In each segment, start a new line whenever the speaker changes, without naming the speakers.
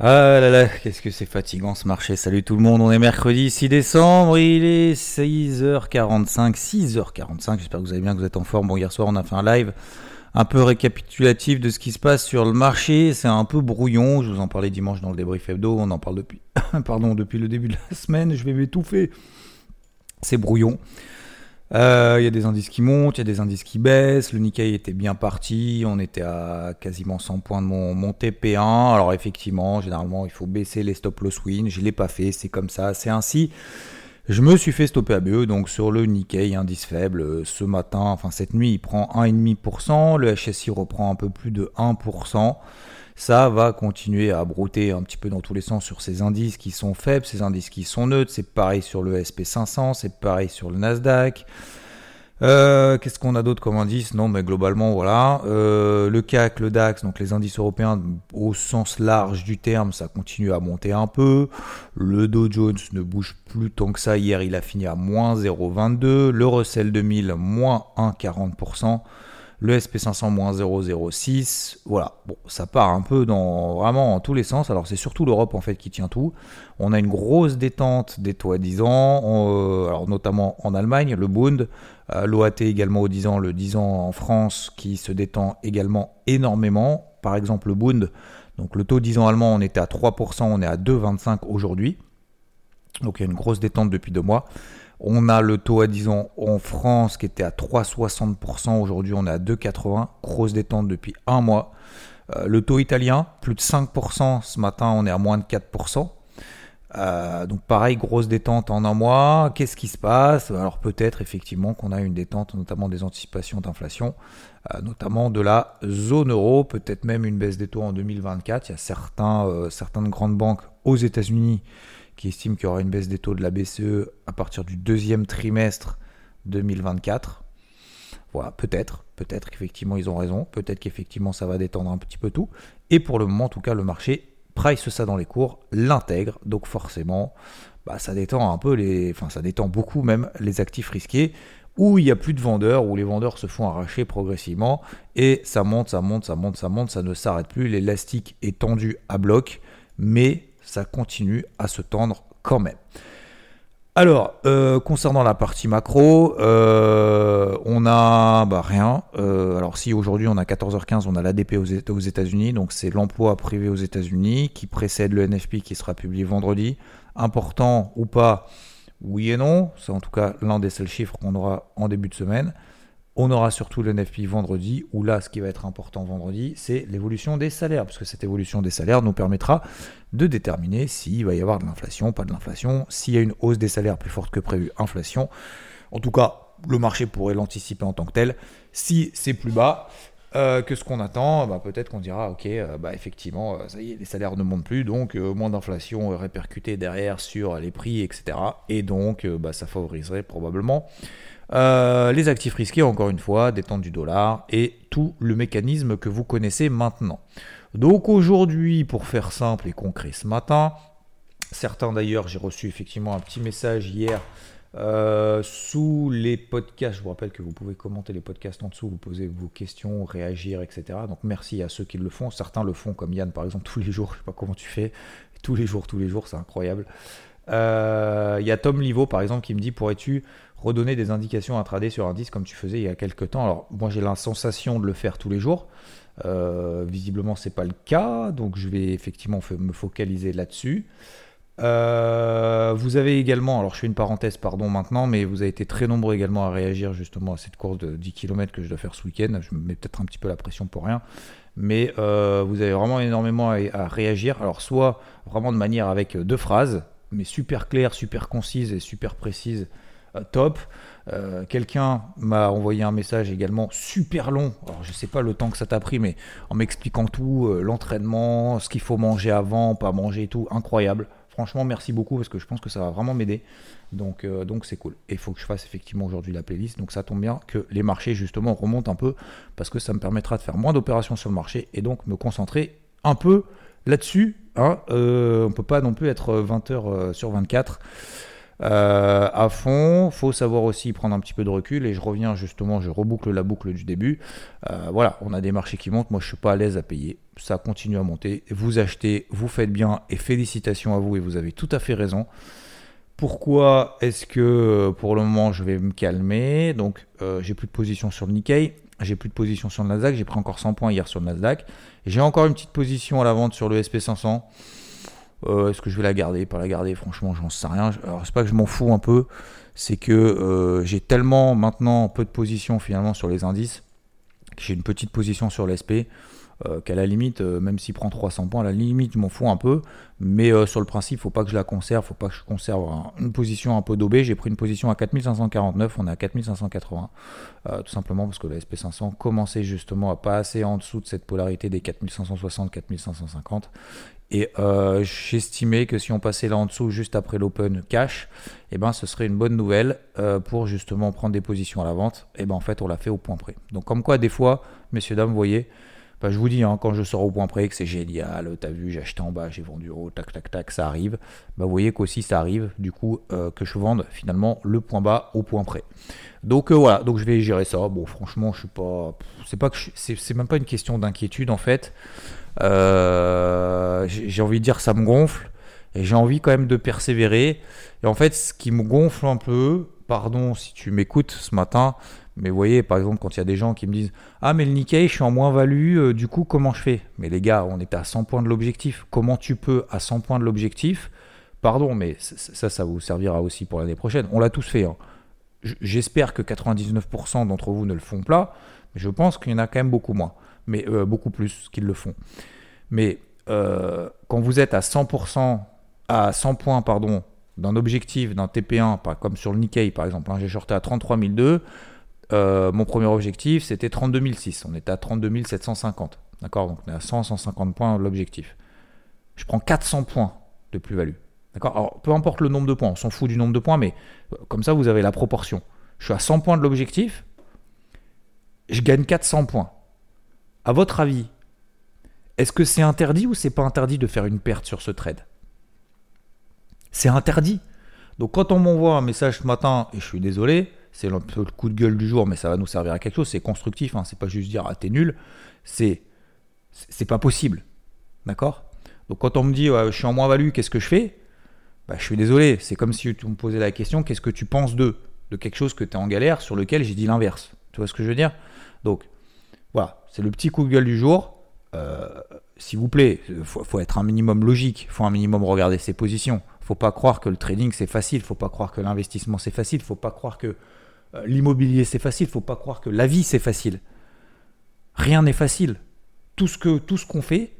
Ah là là, qu'est-ce que c'est fatigant ce marché. Salut tout le monde, on est mercredi 6 décembre, il est 6h45, 6h45, j'espère que vous allez bien, que vous êtes en forme. Bon, hier soir on a fait un live un peu récapitulatif de ce qui se passe sur le marché. C'est un peu brouillon. Je vous en parlais dimanche dans le débrief hebdo. On en parle depuis, depuis le début de la semaine. Je vais m'étouffer. C'est brouillon. Euh, il y a des indices qui montent, il y a des indices qui baissent. Le Nikkei était bien parti. On était à quasiment 100 points de mon, mon TP1. Alors effectivement, généralement, il faut baisser les stop loss win. Je ne l'ai pas fait. C'est comme ça. C'est ainsi. Je me suis fait stopper à BE, donc sur le Nikkei, indice faible, euh, ce matin, enfin cette nuit, il prend 1,5%, le HSI reprend un peu plus de 1%. Ça va continuer à brouter un petit peu dans tous les sens sur ces indices qui sont faibles, ces indices qui sont neutres. C'est pareil sur le SP500, c'est pareil sur le Nasdaq. Euh, qu'est-ce qu'on a d'autre comme indice? Non, mais globalement, voilà. Euh, le CAC, le DAX, donc les indices européens au sens large du terme, ça continue à monter un peu. Le Dow Jones ne bouge plus tant que ça. Hier, il a fini à moins 0,22. Le Russell 2000, moins 1,40% le SP500 moins 0,06. Voilà, bon, ça part un peu dans vraiment en tous les sens. Alors c'est surtout l'Europe en fait qui tient tout. On a une grosse détente des taux à 10 ans, euh, notamment en Allemagne, le Bund, euh, l'OAT également au 10 ans, le 10 ans en France qui se détend également énormément. Par exemple le Bund, donc le taux 10 ans allemand, on était à 3%, on est à 2,25 aujourd'hui. Donc il y a une grosse détente depuis deux mois. On a le taux à 10 ans en France qui était à 3,60%. Aujourd'hui, on est à 2,80. Grosse détente depuis un mois. Euh, le taux italien, plus de 5%. Ce matin, on est à moins de 4%. Euh, donc pareil, grosse détente en un mois. Qu'est-ce qui se passe? Alors peut-être effectivement qu'on a une détente, notamment des anticipations d'inflation, euh, notamment de la zone euro, peut-être même une baisse des taux en 2024. Il y a certaines grandes banques aux États-Unis qui estime qu'il y aura une baisse des taux de la BCE à partir du deuxième trimestre 2024. Voilà, peut-être, peut-être qu'effectivement ils ont raison, peut-être qu'effectivement ça va détendre un petit peu tout. Et pour le moment, en tout cas, le marché price ça dans les cours, l'intègre, donc forcément, bah, ça détend un peu les, enfin ça détend beaucoup même les actifs risqués où il n'y a plus de vendeurs, où les vendeurs se font arracher progressivement, et ça monte, ça monte, ça monte, ça monte, ça ne s'arrête plus, l'élastique est tendu à bloc, mais ça continue à se tendre quand même. Alors, euh, concernant la partie macro, euh, on a bah, rien. Euh, alors si aujourd'hui on a 14h15, on a l'ADP aux États-Unis, donc c'est l'emploi privé aux États-Unis qui précède le NFP qui sera publié vendredi. Important ou pas, oui et non. C'est en tout cas l'un des seuls chiffres qu'on aura en début de semaine. On aura surtout le NFP vendredi, où là, ce qui va être important vendredi, c'est l'évolution des salaires, parce que cette évolution des salaires nous permettra de déterminer s'il va y avoir de l'inflation, pas de l'inflation, s'il y a une hausse des salaires plus forte que prévu, inflation. En tout cas, le marché pourrait l'anticiper en tant que tel. Si c'est plus bas euh, que ce qu'on attend, bah, peut-être qu'on dira, ok, euh, bah, effectivement, euh, les salaires ne montent plus, donc moins d'inflation répercutée derrière sur les prix, etc. Et donc, bah, ça favoriserait probablement euh, les actifs risqués, encore une fois, détente du dollar et tout le mécanisme que vous connaissez maintenant. Donc aujourd'hui, pour faire simple et concret ce matin, certains d'ailleurs, j'ai reçu effectivement un petit message hier euh, sous les podcasts. Je vous rappelle que vous pouvez commenter les podcasts en dessous, vous posez vos questions, réagir, etc. Donc merci à ceux qui le font. Certains le font comme Yann par exemple tous les jours. Je ne sais pas comment tu fais. Tous les jours, tous les jours, c'est incroyable. Euh, il y a Tom Livo par exemple qui me dit pourrais-tu redonner des indications intraday sur un disque comme tu faisais il y a quelques temps. Alors moi j'ai la sensation de le faire tous les jours. Euh, visiblement c'est pas le cas, donc je vais effectivement me focaliser là-dessus. Euh, vous avez également, alors je fais une parenthèse pardon maintenant, mais vous avez été très nombreux également à réagir justement à cette course de 10 km que je dois faire ce week-end. Je me mets peut-être un petit peu la pression pour rien, mais euh, vous avez vraiment énormément à, à, réagir. Alors soit vraiment de manière avec deux phrases, mais super claires, super concises et super précises euh, top. Euh, quelqu'un m'a envoyé un message également super long. Alors je sais pas le temps que ça t'a pris, mais en m'expliquant tout, euh, l'entraînement, ce qu'il faut manger avant, pas manger et tout, incroyable. Franchement, merci beaucoup parce que je pense que ça va vraiment m'aider. Donc euh, donc c'est cool. Et il faut que je fasse effectivement aujourd'hui la playlist. Donc ça tombe bien que les marchés justement remontent un peu parce que ça me permettra de faire moins d'opérations sur le marché et donc me concentrer un peu là-dessus. Hein. on peut pas non plus être 20 heures sur 24. Euh, à fond. Faut savoir aussi prendre un petit peu de recul et je reviens justement, je reboucle la boucle du début. Euh, voilà, on a des marchés qui montent. Moi, je suis pas à l'aise à payer. Ça continue à monter. Vous achetez, vous faites bien et félicitations à vous et vous avez tout à fait raison. Pourquoi est-ce que euh, pour le moment je vais me calmer? Donc j'ai plus de position sur le Nikkei, j'ai plus de position sur le Nasdaq, j'ai pris encore 100 points hier sur le Nasdaq. J'ai encore une petite position à la vente sur le SP500. Euh, est-ce que je vais la garder Pas la garder, franchement, j'en sais rien. Alors, c'est pas que je m'en fous un peu, c'est que euh, j'ai tellement maintenant peu de position finalement sur les indices, que j'ai une petite position sur l'SP, euh, qu'à la limite, même s'il prend 300 points, à la limite, je m'en fous un peu. Mais sur le principe, faut pas que je la conserve, faut pas que je conserve une position un peu daubée. J'ai pris une position à 4549, on est à 4580, tout simplement parce que la SP500 commençait justement à passer en dessous de cette polarité des 4560-4550 et euh, j'estimais que si on passait là en dessous juste après l'open cash, eh ben, ce serait une bonne nouvelle euh, pour justement prendre des positions à la vente. Et ben en fait, on l'a fait au point près. Donc comme quoi, des fois, messieurs, dames, vous voyez, bah, je vous dis, hein, quand je sors au point près, que c'est génial, t'as vu, j'ai acheté en bas, j'ai vendu haut, tac, tac, tac, ça arrive. Bah, vous voyez qu'aussi ça arrive, du coup, euh, que je vende finalement le point bas au point près. Donc voilà, donc je vais gérer ça. Bon, franchement, je suis pas, c'est c'est même pas une question d'inquiétude en fait. Euh, j'ai envie de dire ça me gonfle et j'ai envie quand même de persévérer. Et en fait, ce qui me gonfle un peu, pardon si tu m'écoutes ce matin, mais vous voyez, par exemple, quand il y a des gens qui me disent Ah, mais le Nikkei, je suis en moins-value, euh, du coup, comment je fais? Mais les gars, on est à 100 points de l'objectif. Comment tu peux, à 100 points de l'objectif Pardon, mais ça, ça vous servira aussi pour l'année prochaine. On l'a tous fait. Hein. J'espère que 99% d'entre vous ne le font pas, mais je pense qu'il y en a quand même beaucoup moins mais euh, beaucoup plus qu'ils le font. Mais euh, quand vous êtes à 100%, à 100 points, pardon, d'un objectif, d'un TP1, pas comme sur le Nikkei par exemple, hein, j'ai shorté à 33 euh, mon premier objectif c'était 32 On était à 32 750. D'accord? Donc on est à 100, 150 points de l'objectif. Je prends 400 points de plus-value. D'accord? Alors peu importe le nombre de points, on s'en fout du nombre de points, mais comme ça vous avez la proportion. Je suis à 100 points de l'objectif, je gagne 400 points. À votre avis, est-ce que c'est interdit ou c'est pas interdit de faire une perte sur ce trade? C'est interdit. Donc quand on m'envoie un message ce matin, et je suis désolé, c'est le, coup de gueule du jour, mais ça va nous servir à quelque chose, c'est constructif, hein, c'est pas juste dire ah t'es nul, c'est c'est pas possible. D'accord? Donc quand on me dit je suis en moins-value, qu'est-ce que je fais? Bah, Je suis désolé, c'est comme si tu me posais la question qu'est-ce que tu penses de De quelque chose que tu es en galère sur lequel j'ai dit l'inverse. Tu vois ce que je veux dire? Donc voilà, c'est le petit coup de gueule du jour. Euh, s'il vous plaît, il faut, être un minimum logique, il faut un minimum regarder ses positions. Il faut pas croire que le trading c'est facile, il faut pas croire que l'investissement c'est facile, il faut pas croire que euh, l'immobilier c'est facile, il faut pas croire que la vie c'est facile. Rien n'est facile. Tout ce qu'on fait,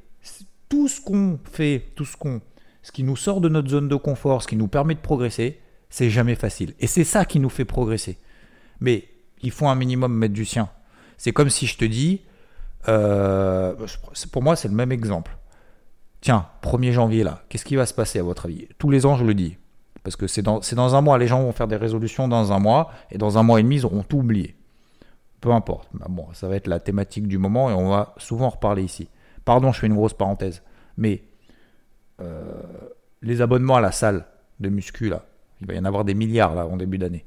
tout ce qu'on fait, tout ce qui nous sort de notre zone de confort, ce qui nous permet de progresser, c'est jamais facile. Et c'est ça qui nous fait progresser. Mais il faut un minimum mettre du sien. C'est comme si je te dis, euh, pour moi, c'est le même exemple. Tiens, 1er janvier, là, qu'est-ce qui va se passer à votre avis? Tous les ans, je le dis. Parce que c'est dans, un mois, les gens vont faire des résolutions dans un mois, et dans un mois et demi, ils auront tout oublié. Peu importe. Bah, ça va être la thématique du moment, et on va souvent en reparler ici. Pardon, je fais une grosse parenthèse. Mais euh, les abonnements à la salle de muscu, là, il va y en avoir des milliards là en début d'année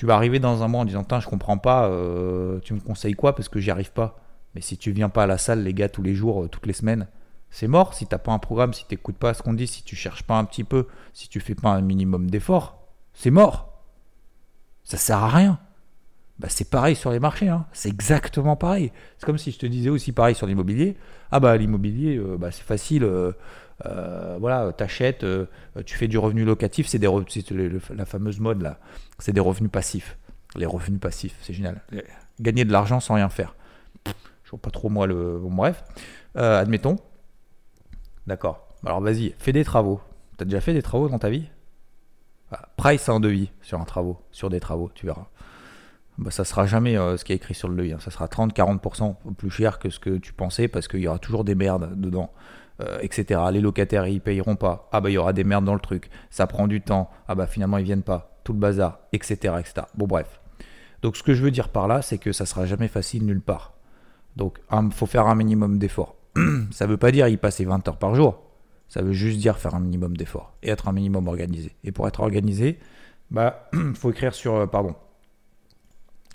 tu vas arriver dans un mois en disant je comprends pas, euh, tu me conseilles quoi parce que j'y arrive pas. Mais si tu viens pas à la salle, les gars, tous les jours, euh, toutes les semaines, c'est mort. Si t'as pas un programme, si t'écoutes pas ce qu'on dit, si tu cherches pas un petit peu, si tu fais pas un minimum d'efforts, c'est mort. Ça sert à rien. Bah, c'est pareil sur les marchés, hein. c'est exactement pareil. C'est comme si je te disais aussi pareil sur l'immobilier. Ah bah l'immobilier, euh, bah, c'est facile, voilà, t'achètes, euh, tu fais du revenu locatif, c'est des la fameuse mode là, c'est des revenus passifs. Les revenus passifs, c'est génial. Gagner de l'argent sans rien faire. Je vois pas trop moi le. Bon, bref, euh, admettons. D'accord. Alors vas-y, fais des travaux. T'as déjà fait des travaux dans ta vie? Price un devis sur un travaux, sur des travaux, tu verras. Bah, ça sera jamais euh, ce qui est écrit sur le devis. Hein. Ça sera 30-40% plus cher que ce que tu pensais parce qu'il y aura toujours des merdes dedans. Euh, etc. Les locataires ils payeront pas. Ah bah il y aura des merdes dans le truc. Ça prend du temps. Ah bah finalement ils viennent pas. Tout le bazar, etc. etc. Bon bref. Donc ce que je veux dire par là, c'est que ça sera jamais facile nulle part. Donc il faut faire un minimum d'efforts. ça veut pas dire y passer 20 heures par jour. Ça veut juste dire faire un minimum d'efforts et être un minimum organisé. Et pour être organisé, bah faut écrire sur euh, pardon.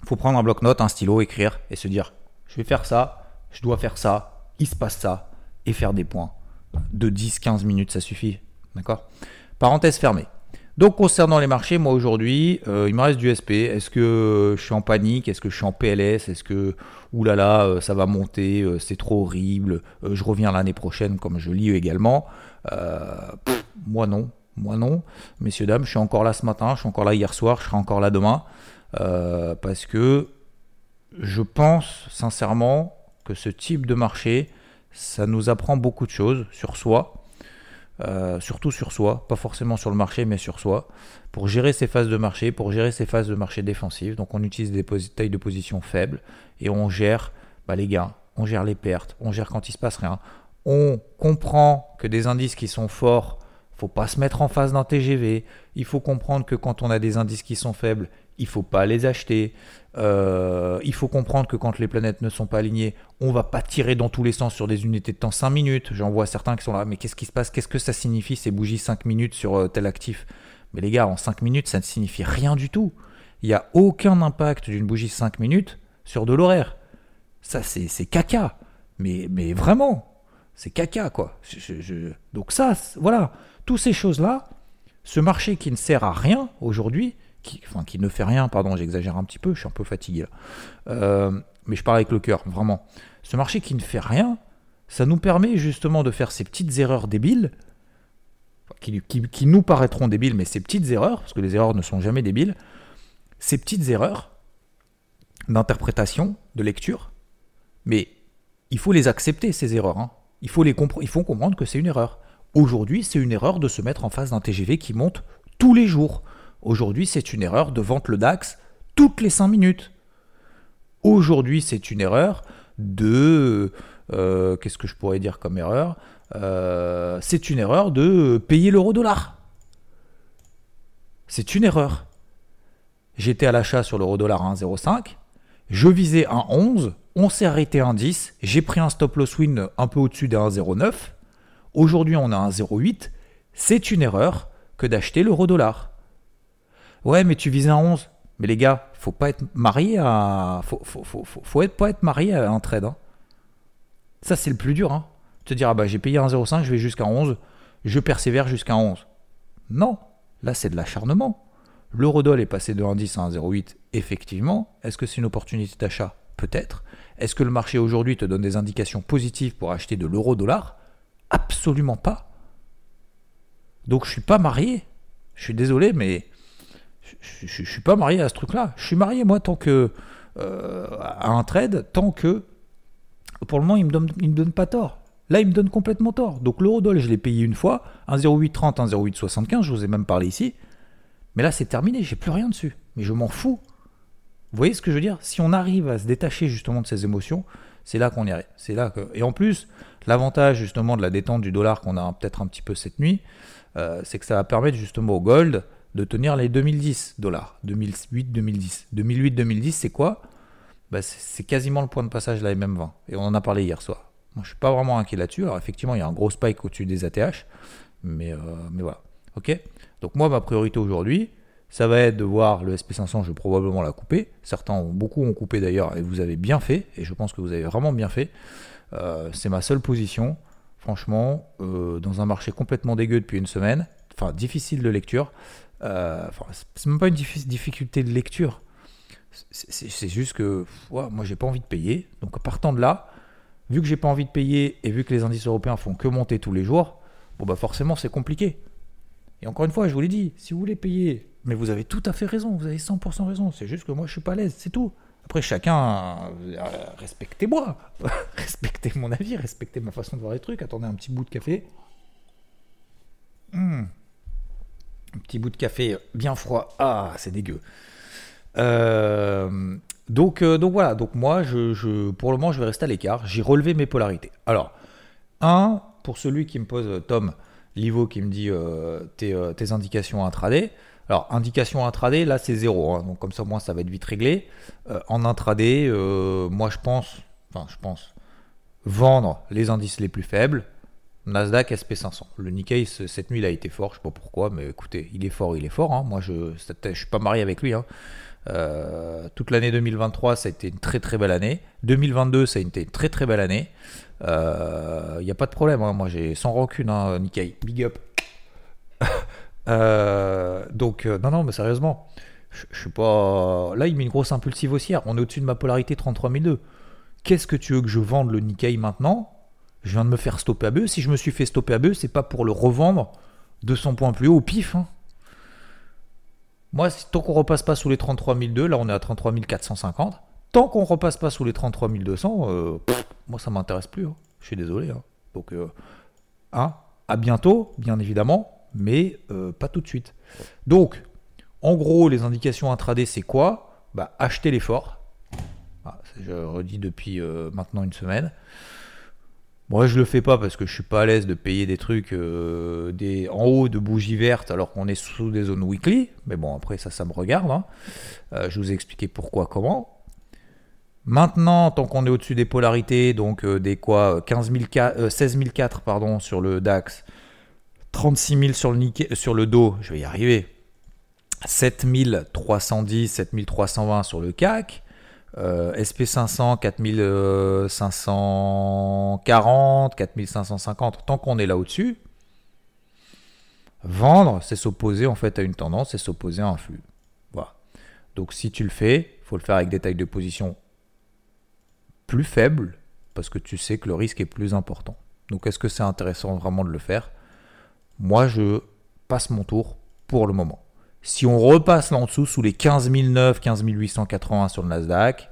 Faut prendre un bloc-notes, un stylo, écrire et se dire je vais faire ça, je dois faire ça, il se passe ça et faire des points. De 10-15 minutes, ça suffit. D'accord? Parenthèse fermée. Donc concernant les marchés, moi aujourd'hui, euh, il me reste du SP. Est-ce que je suis en panique? Est-ce que je suis en PLS Est-ce que, oulala, euh, ça va monter euh, C'est trop horrible Je reviens l'année prochaine, comme je lis également? moi non. Moi non. Messieurs, dames, je suis encore là ce matin, je suis encore là hier soir, je serai encore là demain. parce que je pense sincèrement que ce type de marché, ça nous apprend beaucoup de choses sur soi, euh, surtout sur soi, pas forcément sur le marché, mais sur soi, pour gérer ces phases de marché, pour gérer ces phases de marché défensives. Donc on utilise des tailles de position faibles et on gère bah, les gains, on gère les pertes, on gère quand il se passe rien. On comprend que des indices qui sont forts, faut pas se mettre en face d'un TGV. Il faut comprendre que quand on a des indices qui sont faibles, il faut pas les acheter. Euh, il faut comprendre que quand les planètes ne sont pas alignées, on va pas tirer dans tous les sens sur des unités de temps 5 minutes. J'en vois certains qui sont là, mais qu'est-ce qui se passe? Qu'est-ce que ça signifie ces bougies 5 minutes sur euh, tel actif? Mais les gars, en 5 minutes, ça ne signifie rien du tout. Il n'y a aucun impact d'une bougie 5 minutes sur de l'horaire. Ça, c'est caca. Mais, mais vraiment, c'est caca, quoi. Donc ça, voilà, toutes ces choses-là, ce marché qui ne sert à rien aujourd'hui, qui, ne fait rien, pardon, j'exagère un petit peu, je suis un peu fatigué euh, mais je parle avec le cœur, vraiment. Ce marché qui ne fait rien, ça nous permet justement de faire ces petites erreurs débiles, qui, qui, nous paraîtront débiles, mais ces petites erreurs, parce que les erreurs ne sont jamais débiles, ces petites erreurs d'interprétation, de lecture, mais il faut les accepter, ces erreurs. Hein. Il, faut les il faut comprendre que c'est une erreur. Aujourd'hui, c'est une erreur de se mettre en face d'un TGV qui monte tous les jours. Aujourd'hui, c'est une erreur de vendre le DAX toutes les 5 minutes. Aujourd'hui, c'est une erreur de... Euh, qu'est-ce que je pourrais dire comme erreur euh, C'est une erreur de payer l'euro-dollar. C'est une erreur. J'étais à l'achat sur l'euro-dollar à 1,05. Je visais un 11. On s'est arrêté à 1,10. J'ai pris un stop loss win un peu au-dessus des 1,09. Aujourd'hui, on a un 0,8. C'est une erreur que d'acheter l'euro-dollar. Ouais, mais tu vises un 11. Mais les gars, faut pas être marié à. Faut, faut, faut, faut pas être marié à un trade. Hein. Ça, c'est le plus dur. Hein. Te dire, ah bah j'ai payé un 0,5, je vais jusqu'à 11. Je persévère jusqu'à 11. Non, là, c'est de l'acharnement. L'eurodoll est passé de 1,10 à 1,08, effectivement. Est-ce que c'est une opportunité d'achat? Peut-être. Est-ce que le marché aujourd'hui te donne des indications positives pour acheter de l'euro-dollar Absolument pas. Donc je suis pas marié. Je suis désolé, mais je, je, suis pas marié à ce truc-là. Je suis marié moi tant que euh, à un trade, tant que pour le moment il me donne, il me donne pas tort. Là, il me donne complètement tort. Donc l'euro-dollar, je l'ai payé une fois, 1,0830, 1,0875, je vous ai même parlé ici. Mais là, c'est terminé, j'ai plus rien dessus. Mais je m'en fous. Vous voyez ce que je veux dire? Si on arrive à se détacher justement de ces émotions, c'est là qu'on y. C'est là que... Et en plus, l'avantage justement de la détente du dollar qu'on a peut-être un petit peu cette nuit, euh, c'est que ça va permettre justement au gold de tenir les 2010 dollars. 2008-2010. 2008-2010, c'est quoi? Bah, C'est quasiment le point de passage de la MM20. Et on en a parlé hier soir. Moi, je suis pas vraiment inquiet là-dessus. Alors effectivement, il y a un gros spike au-dessus des ATH. Mais, euh, mais voilà. Ok? Donc moi, ma priorité aujourd'hui, ça va être de voir le SP500, je vais probablement la couper. Certains, ont, beaucoup ont coupé d'ailleurs, et vous avez bien fait, et je pense que vous avez vraiment bien fait. Euh, c'est ma seule position. Franchement, euh, dans un marché complètement dégueu depuis une semaine, enfin difficile de lecture, euh, c'est même pas une difficulté de lecture. C'est juste que moi j'ai pas envie de payer. Donc partant de là, vu que j'ai pas envie de payer et vu que les indices européens font que monter tous les jours, bon bah forcément c'est compliqué. Et encore une fois, je vous l'ai dit, si vous voulez payer, mais vous avez tout à fait raison, vous avez 100% raison, c'est juste que moi je suis pas à l'aise, c'est tout. Après chacun, euh, respectez-moi, respectez mon avis, respectez ma façon de voir les trucs, attendez un petit bout de café. Hmm. Petit bout de café bien froid. Ah, c'est dégueu. Euh, donc, euh, donc voilà, donc moi, pour le moment, je vais rester à l'écart. J'ai relevé mes polarités. Alors, un, pour celui qui me pose, Tom Livo, qui me dit tes, indications intraday. Alors, indication intraday, là, c'est zéro. Hein. donc, comme ça, moi, ça va être vite réglé. en intraday, moi, je pense, enfin, je pense, vendre les indices les plus faibles, Nasdaq SP500. Le Nikkei, cette nuit, il a été fort, je sais pas pourquoi, mais écoutez, il est fort, il est fort. Hein. Moi, je ne suis pas marié avec lui. Hein. Euh, toute l'année 2023, ça a été une très très belle année. 2022, ça a été une très très belle année. Il euh, n'y a pas de problème. Hein. Moi, j'ai sans rancune, Nikkei. Big up. Euh, donc, non, non, mais sérieusement, je, je suis pas. Là, il met une grosse impulsive haussière. On est au-dessus de ma polarité 33002. Qu'est-ce que tu veux que je vende le Nikkei maintenant? Je viens de me faire stopper à bœuf. Si je me suis fait stopper à bœuf, c'est pas pour le revendre 200 points plus haut au pif. Hein. Moi, tant qu'on repasse pas sous les 33 200, là on est à 33 450. Tant qu'on repasse pas sous les 33 200, euh, moi ça m'intéresse plus. Hein. Je suis désolé. Hein. Donc, euh, à bientôt, bien évidemment, mais euh, pas tout de suite. Donc, en gros, les indications intraday, c'est quoi? Bah, Acheter l'effort je redis depuis maintenant une semaine. Moi, je le fais pas parce que je suis pas à l'aise de payer des trucs euh, des, en haut de bougies vertes alors qu'on est sous des zones weekly. Mais bon, après, ça, ça me regarde. Hein. Euh, je vous ai expliqué pourquoi, comment. Maintenant, tant qu'on est au-dessus des polarités, donc des quoi 15 16 004 pardon, sur le DAX, 36 000 sur le, sur le dos, je vais y arriver. 7310, 7320 sur le CAC, SP500, 4540, 4550, tant qu'on est là au-dessus, vendre, c'est s'opposer en fait à une tendance, c'est s'opposer à un flux. Voilà. Donc si tu le fais, il faut le faire avec des tailles de position plus faibles, parce que tu sais que le risque est plus important. Donc est-ce que c'est intéressant vraiment de le faire? Moi, je passe mon tour pour le moment. Si on repasse là en dessous, sous les 15 009, 15 880 sur le Nasdaq,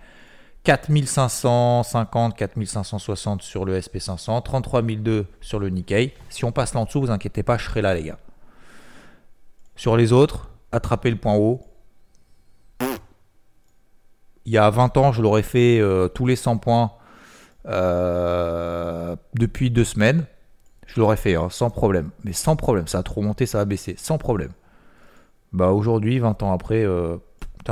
4550, 4560 sur le SP500, 33002 sur le Nikkei. Si on passe là en dessous, vous inquiétez pas, je serai là, les gars. Sur les autres, attrapez le point haut. Il y a 20 ans, je l'aurais fait euh, tous les 100 points euh, depuis deux semaines. Je l'aurais fait hein, sans problème. Mais sans problème, ça a trop monté, ça a baissé, sans problème. Bah aujourd'hui, 20 ans après, euh,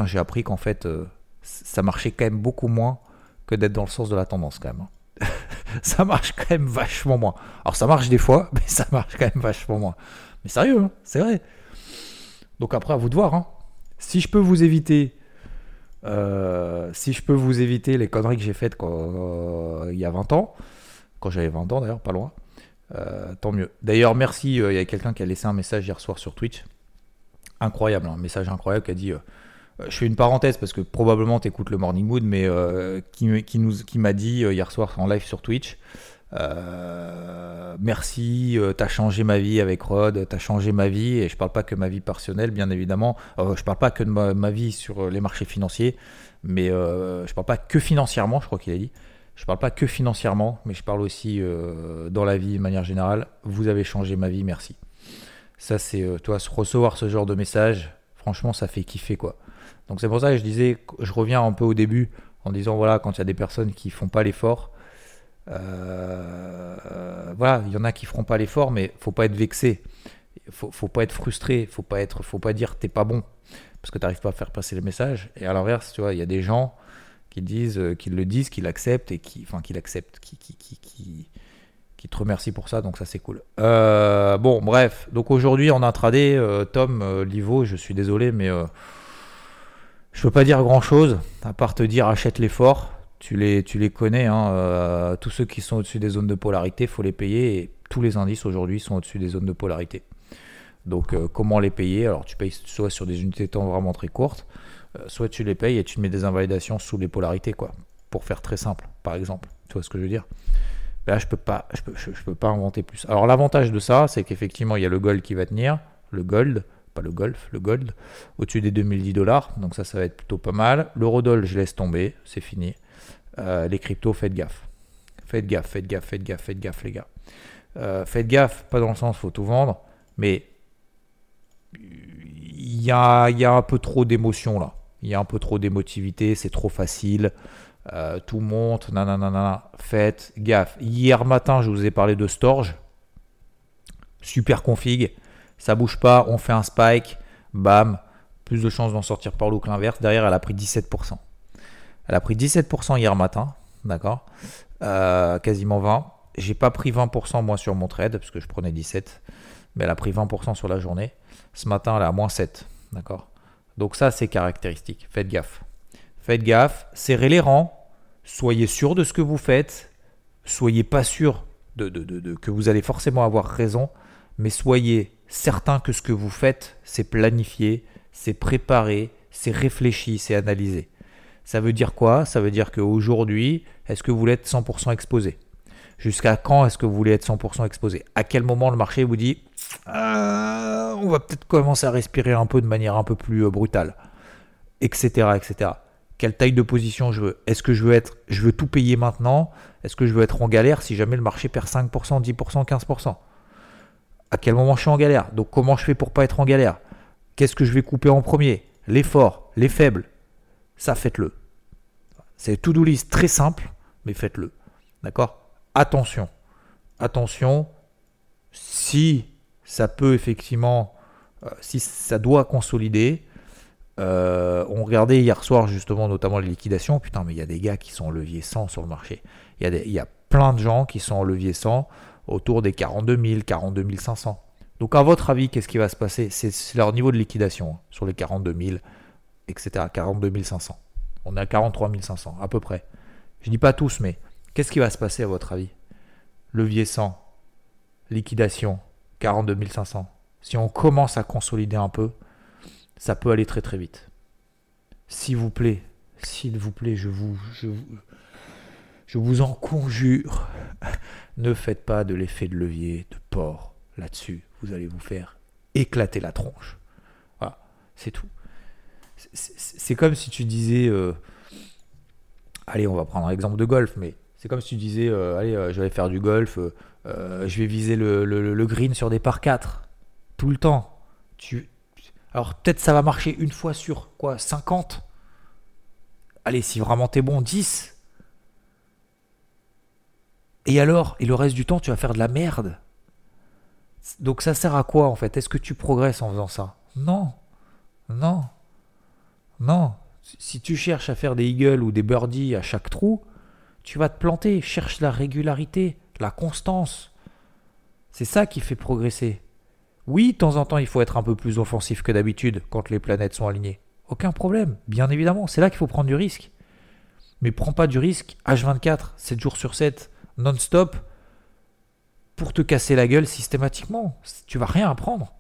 j'ai appris qu'en fait, euh, ça marchait quand même beaucoup moins que d'être dans le sens de la tendance quand même. Hein. ça marche quand même vachement moins. Alors ça marche des fois, mais ça marche quand même vachement moins. Mais sérieux, hein, c'est vrai. Donc après, à vous de voir. Hein. Si je peux vous éviter, euh, si je peux vous éviter les conneries que j'ai faites il y a 20 ans, quand j'avais 20 ans d'ailleurs, pas loin, tant mieux. D'ailleurs, merci. Il y a quelqu'un qui a laissé un message hier soir sur Twitch incroyable, un message incroyable qui a dit. Euh, euh, je fais une parenthèse parce que probablement tu écoutes le Morning Mood, mais euh, qui, qui, nous, qui m'a dit hier soir en live sur Twitch Merci, t'as changé ma vie avec Rod, t'as changé ma vie, et je parle pas que ma vie personnelle, bien évidemment. je parle pas que de ma, vie sur les marchés financiers, mais je parle pas que financièrement, je crois qu'il a dit. Je parle pas que financièrement, mais je parle aussi dans la vie de manière générale. Vous avez changé ma vie, merci. Ça, c'est, euh, toi, recevoir ce genre de message, franchement, ça fait kiffer, quoi. Donc c'est pour ça que je disais, je reviens un peu au début en disant, voilà, quand il y a des personnes qui font pas l'effort, euh, voilà, il y en a qui feront pas l'effort, mais faut pas être vexé, faut, faut pas être frustré, faut pas être, faut pas dire t'es pas bon parce que tu n'arrives pas à faire passer le message. Et à l'inverse, tu vois, il y a des gens qui disent, euh, qui le disent, qui l'acceptent et qui, enfin, qui l'acceptent, qui, qui, qui, qui, qui te remercie pour ça, donc ça c'est cool. Euh, bon, bref, donc aujourd'hui en intraday, euh, Tom, euh, Livo, je suis désolé, mais je peux pas dire grand chose, à part te dire achète l'effort. Tu les, tu les connais, hein, tous ceux qui sont au-dessus des zones de polarité, faut les payer, et tous les indices aujourd'hui sont au-dessus des zones de polarité. Donc comment les payer? Alors tu payes soit sur des unités de temps vraiment très courtes, soit tu les payes et tu mets des invalidations sous les polarités, quoi, pour faire très simple, par exemple. Tu vois ce que je veux dire? Là, je peux pas, je peux, pas inventer plus. Alors l'avantage de ça, c'est qu'effectivement, il y a le gold qui va tenir, le gold, pas le golf, le gold, au-dessus des 2010 dollars. Donc ça, ça va être plutôt pas mal. L'eurodoll, je laisse tomber, c'est fini. Euh, les cryptos, faites gaffe. Faites gaffe, faites gaffe, faites gaffe, faites gaffe, les gars. Euh, faites gaffe, pas dans le sens faut tout vendre, mais il y a, y a un peu trop d'émotion là. Il y a un peu trop d'émotivité, c'est trop facile. Euh, tout monte, nanana, faites gaffe. Hier matin, je vous ai parlé de Storge. Super config, ça bouge pas, on fait un spike, bam, plus de chances d'en sortir par l'eau que l'inverse. Derrière, elle a pris 17%. Elle a pris 17% hier matin, d'accord euh, Quasiment 20. J'ai pas pris 20% moi sur mon trade, parce que je prenais 17, mais elle a pris 20% sur la journée. Ce matin, elle est moins 7, d'accord Donc ça, c'est caractéristique. Faites gaffe. Faites gaffe, serrez les rangs, soyez sûr de ce que vous faites, soyez pas sûr de, que vous allez forcément avoir raison, mais soyez certain que ce que vous faites, c'est planifié, c'est préparé, c'est réfléchi, c'est analysé. Ça veut dire quoi? Ça veut dire qu'aujourd'hui, est-ce que vous voulez être 100% exposé? Jusqu'à quand est-ce que vous voulez être 100% exposé? À quel moment le marché vous dit ah, on va peut-être commencer à respirer un peu de manière un peu plus euh, brutale, etc., etc. Quelle taille de position je veux. Est-ce que je veux être, je veux tout payer maintenant? Est-ce que je veux être en galère si jamais le marché perd 5%, 10%, 15% À quel moment je suis en galère? Donc comment je fais pour pas être en galère? Qu'est-ce que je vais couper en premier? Les forts, les faibles? Ça faites-le. C'est tout do list très simple, mais faites-le. D'accord? Attention. Attention, si ça peut effectivement, euh, si ça doit consolider, euh, on regardait hier soir justement notamment les liquidations. Putain, mais il y a des gars qui sont en levier 100 sur le marché. Il y, a plein de gens qui sont en levier 100 autour des 42 000, 42 500. Donc à votre avis, qu'est-ce qui va se passer? C'est leur niveau de liquidation hein, sur les 42 000, etc. 42 500. On est à 43 500 à peu près. Je dis pas tous, mais qu'est-ce qui va se passer à votre avis? Levier 100, liquidation, 42 500. Si on commence à consolider un peu, ça peut aller très très vite. S'il vous plaît, s'il vous plaît, je vous, je vous, je vous en conjure, ne faites pas de l'effet de levier, de porc là-dessus. Vous allez vous faire éclater la tronche. Voilà, c'est tout. C'est comme si tu disais, euh, allez, on va prendre un exemple de golf, mais c'est comme si tu disais, euh, allez, euh, je vais faire du golf, je vais viser le, le, green sur des par 4 tout le temps. Tu, alors peut-être ça va marcher une fois sur quoi 50 Allez, si vraiment t'es bon, 10 Et alors Et le reste du temps, tu vas faire de la merde. Donc ça sert à quoi en fait? Est-ce que tu progresses en faisant ça? Non. Non. Non. Si tu cherches à faire des eagles ou des birdies à chaque trou, tu vas te planter. Cherche la régularité, la constance. C'est ça qui fait progresser. Oui, de temps en temps, il faut être un peu plus offensif que d'habitude quand les planètes sont alignées. Aucun problème, bien évidemment, c'est là qu'il faut prendre du risque. Mais prends pas du risque H24, 7 jours sur 7, non-stop, pour te casser la gueule systématiquement. Tu vas rien apprendre.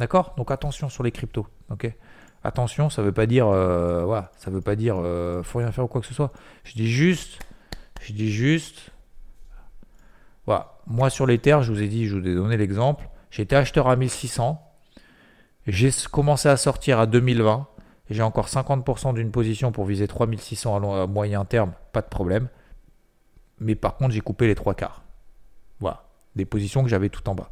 D'accord? Donc attention sur les cryptos. Attention, ça veut pas dire, euh, voilà, ça veut pas dire, euh, faut rien faire ou quoi que ce soit. Je dis juste, je dis juste, voilà. Moi sur les terres, je vous ai dit, je vous ai donné l'exemple. J'étais acheteur à 1600. J'ai commencé à sortir à 2020. J'ai encore 50% d'une position pour viser 3600 à, moyen terme. Pas de problème. Mais par contre, j'ai coupé les trois quarts. Voilà. Des positions que j'avais tout en bas.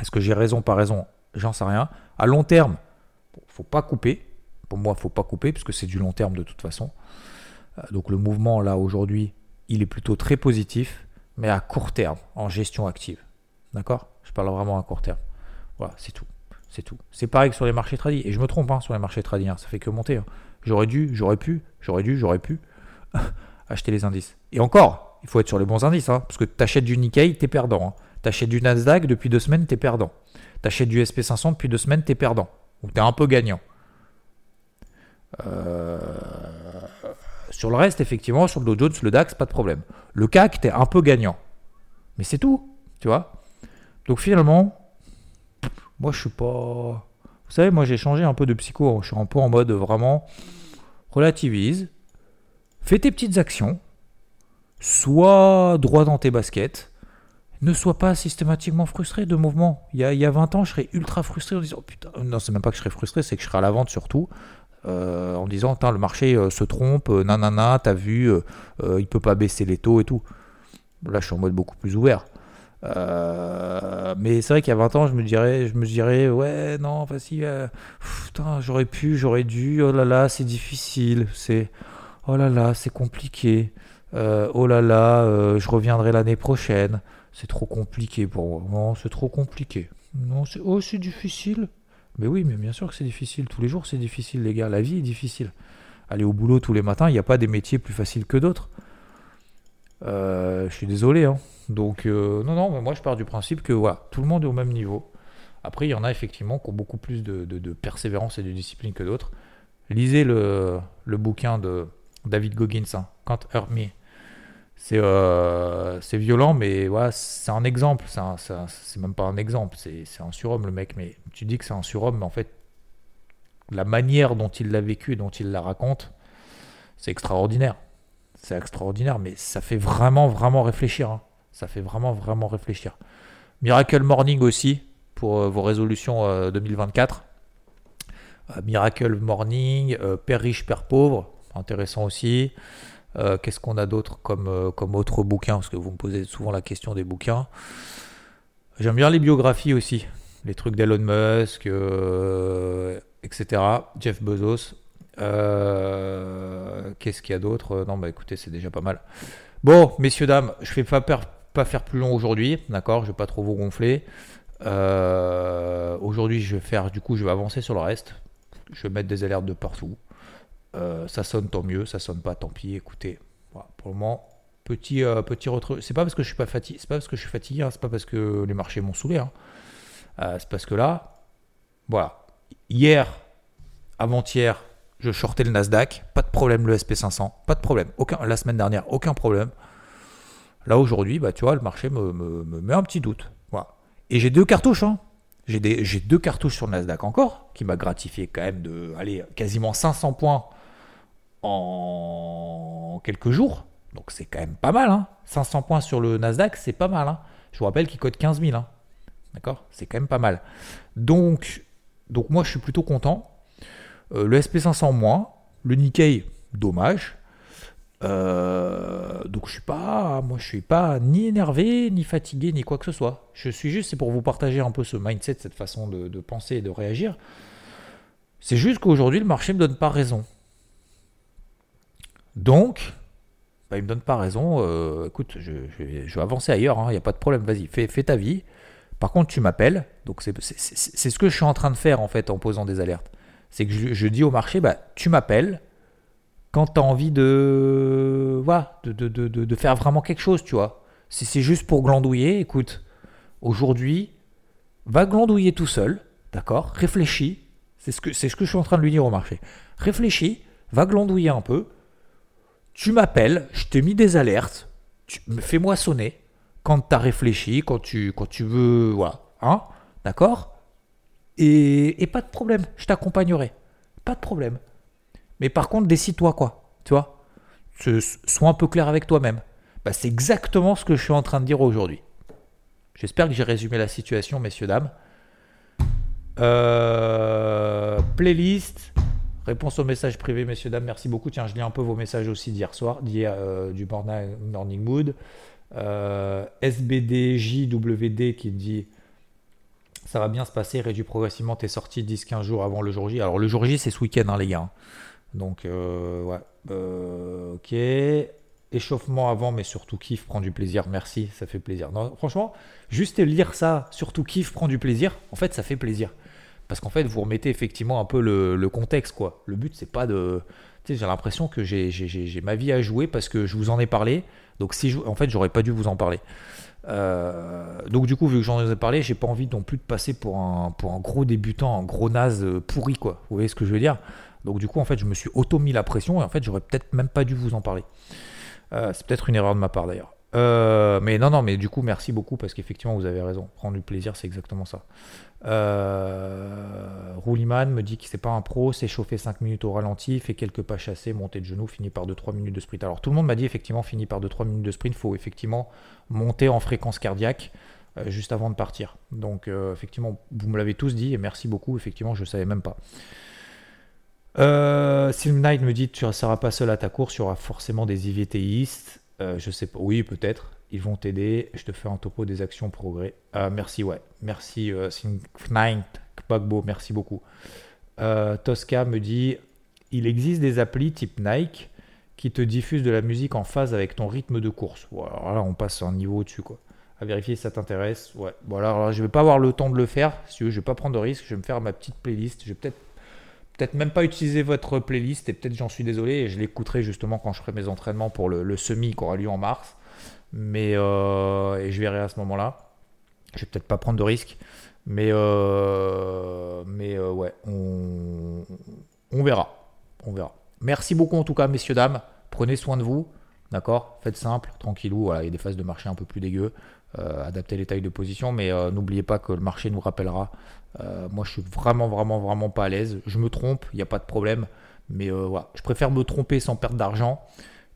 Est-ce que j'ai raison, pas raison? J'en sais rien. À long terme, faut pas couper. Pour moi, faut pas couper parce que c'est du long terme de toute façon. Euh, donc le mouvement là aujourd'hui, il est plutôt très positif, mais à court terme, en gestion active. D'accord? Je parle vraiment à court terme. Voilà, c'est tout. C'est tout. C'est pareil que sur les marchés tradis. Et je me trompe hein, sur les marchés tradis. Hein. ça fait que monter. Hein. J'aurais dû, j'aurais pu, j'aurais dû, j'aurais pu acheter les indices. Et encore, il faut être sur les bons indices. parce que tu achètes du Nikkei, tu es perdant. Tu achètes du Nasdaq depuis deux semaines, tu es perdant. Tu achètes du SP500 depuis deux semaines, tu es perdant. Donc tu es un peu gagnant. Euh, sur le reste, effectivement, sur le Dow Jones, le DAX, pas de problème. Le CAC, tu es un peu gagnant. Mais c'est tout. Tu vois donc finalement, moi je suis pas. Vous savez, moi j'ai changé un peu de psycho. Je suis un peu en mode vraiment relativise, fais tes petites actions, sois droit dans tes baskets, ne sois pas systématiquement frustré de mouvement. Il y a, il y a 20 ans, je serais ultra frustré en disant oh, putain, non, c'est même pas que je serais frustré, c'est que je serais à la vente surtout. Euh, en disant le marché euh, se trompe, euh, nanana, t'as vu, il peut pas baisser les taux et tout. Là, je suis en mode beaucoup plus ouvert. Euh, mais c'est vrai qu'il y a 20 ans, je me dirais, je me dirais, ouais, non, facile, euh, j'aurais pu, j'aurais dû, oh là là, c'est difficile, c'est, oh là là, c'est compliqué, euh, oh là là, je reviendrai l'année prochaine, c'est trop compliqué pour moi, non, c'est trop compliqué, non, c'est, oh, c'est difficile, mais oui, mais bien sûr que c'est difficile, tous les jours c'est difficile, les gars, la vie est difficile. Aller au boulot tous les matins, il n'y a pas des métiers plus faciles que d'autres. je suis désolé, hein. Donc, euh, non, non, mais moi je pars du principe que voilà, tout le monde est au même niveau. Après, il y en a effectivement qui ont beaucoup plus de, persévérance et de discipline que d'autres. Lisez le, bouquin de David Goggins, hein, Can't Hurt Me. C'est violent, mais c'est un exemple. C'est même pas un exemple, c'est un surhomme le mec. Mais tu dis que c'est un surhomme, mais en fait, la manière dont il l'a vécu et dont il la raconte, c'est extraordinaire. C'est extraordinaire, mais ça fait vraiment, vraiment réfléchir. Hein. Ça fait vraiment, vraiment réfléchir. Miracle Morning aussi, pour euh, vos résolutions 2024. Euh, euh, Miracle Morning, Père riche, Père pauvre, intéressant aussi. Qu'est-ce qu'on a d'autre comme, comme autre bouquin? Parce que vous me posez souvent la question des bouquins. J'aime bien les biographies aussi. Les trucs d'Elon Musk, etc. Jeff Bezos. Qu'est-ce qu'il y a d'autre? Non, bah écoutez, c'est déjà pas mal. Bon, messieurs, dames, je fais pas perdre pas faire plus long aujourd'hui, d'accord Je vais pas trop vous gonfler. Euh, aujourd'hui, je vais faire, du coup, je vais avancer sur le reste. Je vais mettre des alertes de partout. Euh, ça sonne tant mieux, ça sonne pas tant pis. Écoutez, pour le moment, petit euh, petit retrait. C'est pas parce que je suis pas fatigué, c'est pas parce que je suis fatigué, hein, c'est pas parce que les marchés m'ont saoulé. Hein. c'est parce que là, voilà, hier, avant-hier, je shortais le Nasdaq, pas de problème le SP500, pas de problème. Aucun, la semaine dernière, aucun problème. Là aujourd'hui, bah, tu vois, le marché me, met un petit doute. Voilà. Et j'ai deux cartouches. Hein. J'ai, deux cartouches sur Nasdaq encore, qui m'a gratifié quand même de aller quasiment 500 points en quelques jours. Donc c'est quand même pas mal. Hein. 500 points sur le Nasdaq, c'est pas mal. Hein. Je vous rappelle qu'il code 15 000. Hein. D'accord? C'est quand même pas mal. Donc, donc moi, je suis plutôt content. Euh, le SP500 moins. Le Nikkei, dommage. Euh, donc je suis pas, moi je suis pas ni énervé, ni fatigué, ni quoi que ce soit. Je suis juste, c'est pour vous partager un peu ce mindset, cette façon de, penser et de réagir. C'est juste qu'aujourd'hui le marché me donne pas raison. Donc, bah, il me donne pas raison. Euh, écoute, je, vais avancer ailleurs, il hein, n'y a pas de problème. Vas-y, fais, fais, ta vie. Par contre, tu m'appelles. Donc c'est ce que je suis en train de faire en fait en posant des alertes. C'est que je, je, dis au marché, bah tu m'appelles quand tu as envie de, voilà, de, de, de, de, faire vraiment quelque chose, tu vois. Si c'est juste pour glandouiller, écoute, aujourd'hui, va glandouiller tout seul, d'accord? Réfléchis, c'est ce, que, c'est ce que je suis en train de lui dire au marché. Réfléchis, va glandouiller un peu, tu m'appelles, je t'ai mis des alertes, fais-moi sonner quand tu as réfléchi, quand tu, quand tu veux, voilà, hein D'accord? Et, et pas de problème, je t'accompagnerai. Pas de problème. Mais par contre, décide-toi quoi. Tu vois? Sois un peu clair avec toi-même. Bah, c'est exactement ce que je suis en train de dire aujourd'hui. J'espère que j'ai résumé la situation, messieurs, dames. Euh, playlist, réponse aux messages privés, messieurs, dames, merci beaucoup. Tiens, je lis un peu vos messages aussi d'hier soir, d'hier, euh, du Morning Mood. Euh, SBDJWD qui dit ça va bien se passer, réduit progressivement tes sorties 10-15 jours avant le jour J. Alors le jour J, c'est ce week-end, hein, les gars. Donc, euh, ouais. Euh, ok. Échauffement avant, mais surtout kiff, prend du plaisir. Merci, ça fait plaisir. Non, franchement, juste lire ça, surtout kiff, prend du plaisir, en fait, ça fait plaisir. Parce qu'en fait, vous remettez effectivement un peu le, contexte, quoi. Le but, c'est pas de. J'ai l'impression que j'ai ma vie à jouer parce que je vous en ai parlé. Donc, si en fait, j'aurais pas dû vous en parler. Euh, donc du coup, vu que j'en ai parlé, j'ai pas envie non plus de passer pour un, gros débutant, un gros naze pourri, quoi. Vous voyez ce que je veux dire? Donc du coup, en fait, je me suis auto-mis la pression et en fait, j'aurais peut-être même pas dû vous en parler. Euh, c'est peut-être une erreur de ma part d'ailleurs. Euh, mais non, non, mais du coup, merci beaucoup parce qu'effectivement, vous avez raison. Prendre du plaisir, c'est exactement ça. Euh, Rouliman me dit que c'est pas un pro, c'est chauffer 5 minutes au ralenti, fait quelques pas chassés, monter de genoux, finit par 2-3 minutes de sprint. Alors tout le monde m'a dit effectivement, fini par 2-3 minutes de sprint, faut effectivement monter en fréquence cardiaque juste avant de partir. Donc effectivement, vous me l'avez tous dit et merci beaucoup. Effectivement, je savais même pas. Euh, Knight me dit tu ne seras pas seul à ta course, il y aura forcément des IVTistes. Euh, je sais pas, oui, peut-être. ils vont t'aider. Je te fais un topo des actions progrès. Euh, merci, ouais. Merci, euh, Pogbo, merci beaucoup. Euh, Tosca me dit il existe des applis type Nike qui te diffusent de la musique en phase avec ton rythme de course. Voilà, on passe un niveau au-dessus, quoi. À vérifier si ça t'intéresse. Ouais. Voilà, alors je vais pas avoir le temps de le faire. Si tu veux, je vais pas prendre de risque. Je vais me faire ma petite playlist. Je vais peut-être peut-être même pas utiliser votre playlist et peut-être j'en suis désolé et je l'écouterai justement quand je ferai mes entraînements pour le, semi qui aura lieu en mars. Mais euh, et je verrai à ce moment-là. Je vais peut-être pas prendre de risque. Mais, euh, mais euh, ouais, on, on verra. On verra. Merci beaucoup en tout cas, messieurs, dames. Prenez soin de vous. D'accord? Faites simple, tranquillou. Voilà, il y a des phases de marché un peu plus dégueu. Adaptez les tailles de position, mais n'oubliez pas que le marché nous rappellera. Moi, je suis vraiment, vraiment, vraiment pas à l'aise. Je me trompe, il n'y a pas de problème. Mais voilà, je préfère me tromper sans perdre d'argent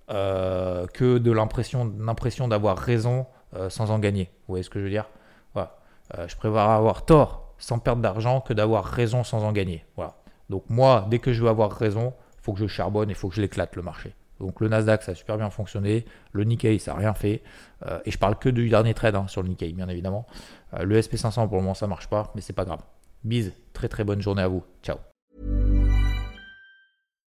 que de l'impression d'avoir raison sans en gagner. Vous voyez ce que je veux dire? Voilà. Euh, je préfère avoir tort sans perdre d'argent que d'avoir raison sans en gagner. Voilà. Donc moi, dès que je veux avoir raison, il faut que je charbonne et faut que je l'éclate le marché. Donc le Nasdaq, ça a super bien fonctionné. Le Nikkei, ça n'a rien fait. Euh, et je parle que du dernier trade hein, sur le Nikkei, bien évidemment. Euh, le SP500, pour le moment, ça marche pas, mais c'est pas grave. Bise, très très bonne journée à vous. Ciao.